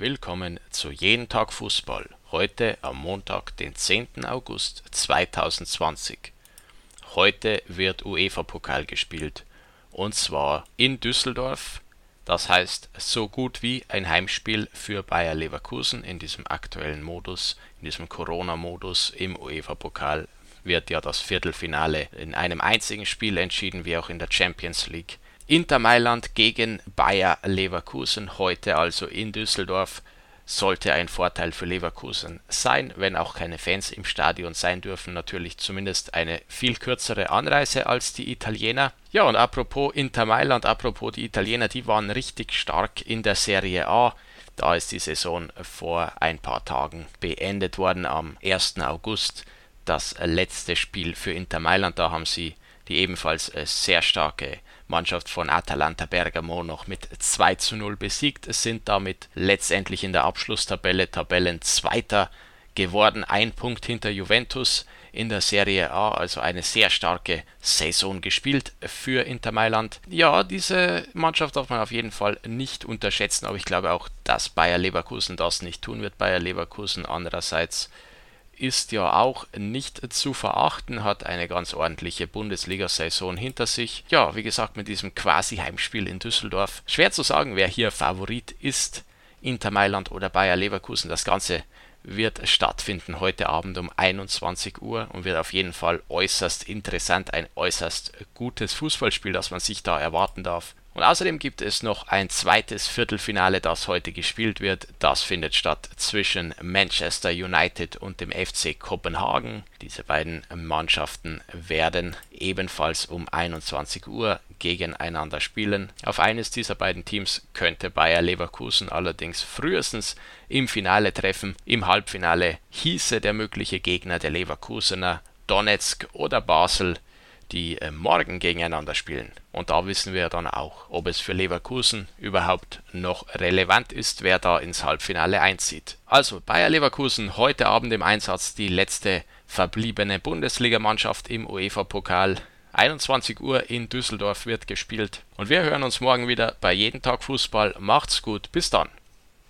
Willkommen zu Jeden Tag Fußball. Heute am Montag, den 10. August 2020. Heute wird UEFA-Pokal gespielt. Und zwar in Düsseldorf. Das heißt, so gut wie ein Heimspiel für Bayer Leverkusen in diesem aktuellen Modus, in diesem Corona-Modus im UEFA-Pokal wird ja das Viertelfinale in einem einzigen Spiel entschieden, wie auch in der Champions League. Inter Mailand gegen Bayer Leverkusen heute also in Düsseldorf sollte ein Vorteil für Leverkusen sein, wenn auch keine Fans im Stadion sein dürfen, natürlich zumindest eine viel kürzere Anreise als die Italiener. Ja, und apropos Inter Mailand, apropos die Italiener, die waren richtig stark in der Serie A. Da ist die Saison vor ein paar Tagen beendet worden am 1. August. Das letzte Spiel für Inter Mailand, da haben sie die ebenfalls sehr starke Mannschaft von Atalanta Bergamo noch mit 2 zu 0 besiegt, sind damit letztendlich in der Abschlusstabelle Tabellenzweiter geworden, ein Punkt hinter Juventus in der Serie A, also eine sehr starke Saison gespielt für Inter Mailand. Ja, diese Mannschaft darf man auf jeden Fall nicht unterschätzen, aber ich glaube auch, dass Bayer Leverkusen das nicht tun wird. Bayer Leverkusen andererseits ist ja auch nicht zu verachten, hat eine ganz ordentliche Bundesliga-Saison hinter sich. Ja, wie gesagt, mit diesem Quasi-Heimspiel in Düsseldorf. Schwer zu sagen, wer hier Favorit ist, Inter Mailand oder Bayer Leverkusen. Das Ganze wird stattfinden heute Abend um 21 Uhr und wird auf jeden Fall äußerst interessant, ein äußerst gutes Fußballspiel, das man sich da erwarten darf. Und außerdem gibt es noch ein zweites Viertelfinale, das heute gespielt wird. Das findet statt zwischen Manchester United und dem FC Kopenhagen. Diese beiden Mannschaften werden ebenfalls um 21 Uhr gegeneinander spielen. Auf eines dieser beiden Teams könnte Bayer Leverkusen allerdings frühestens im Finale treffen. Im Halbfinale hieße der mögliche Gegner der Leverkusener Donetsk oder Basel die äh, morgen gegeneinander spielen. Und da wissen wir dann auch, ob es für Leverkusen überhaupt noch relevant ist, wer da ins Halbfinale einzieht. Also Bayer Leverkusen heute Abend im Einsatz die letzte verbliebene Bundesligamannschaft im UEFA-Pokal. 21 Uhr in Düsseldorf wird gespielt. Und wir hören uns morgen wieder bei Jeden Tag Fußball. Macht's gut, bis dann.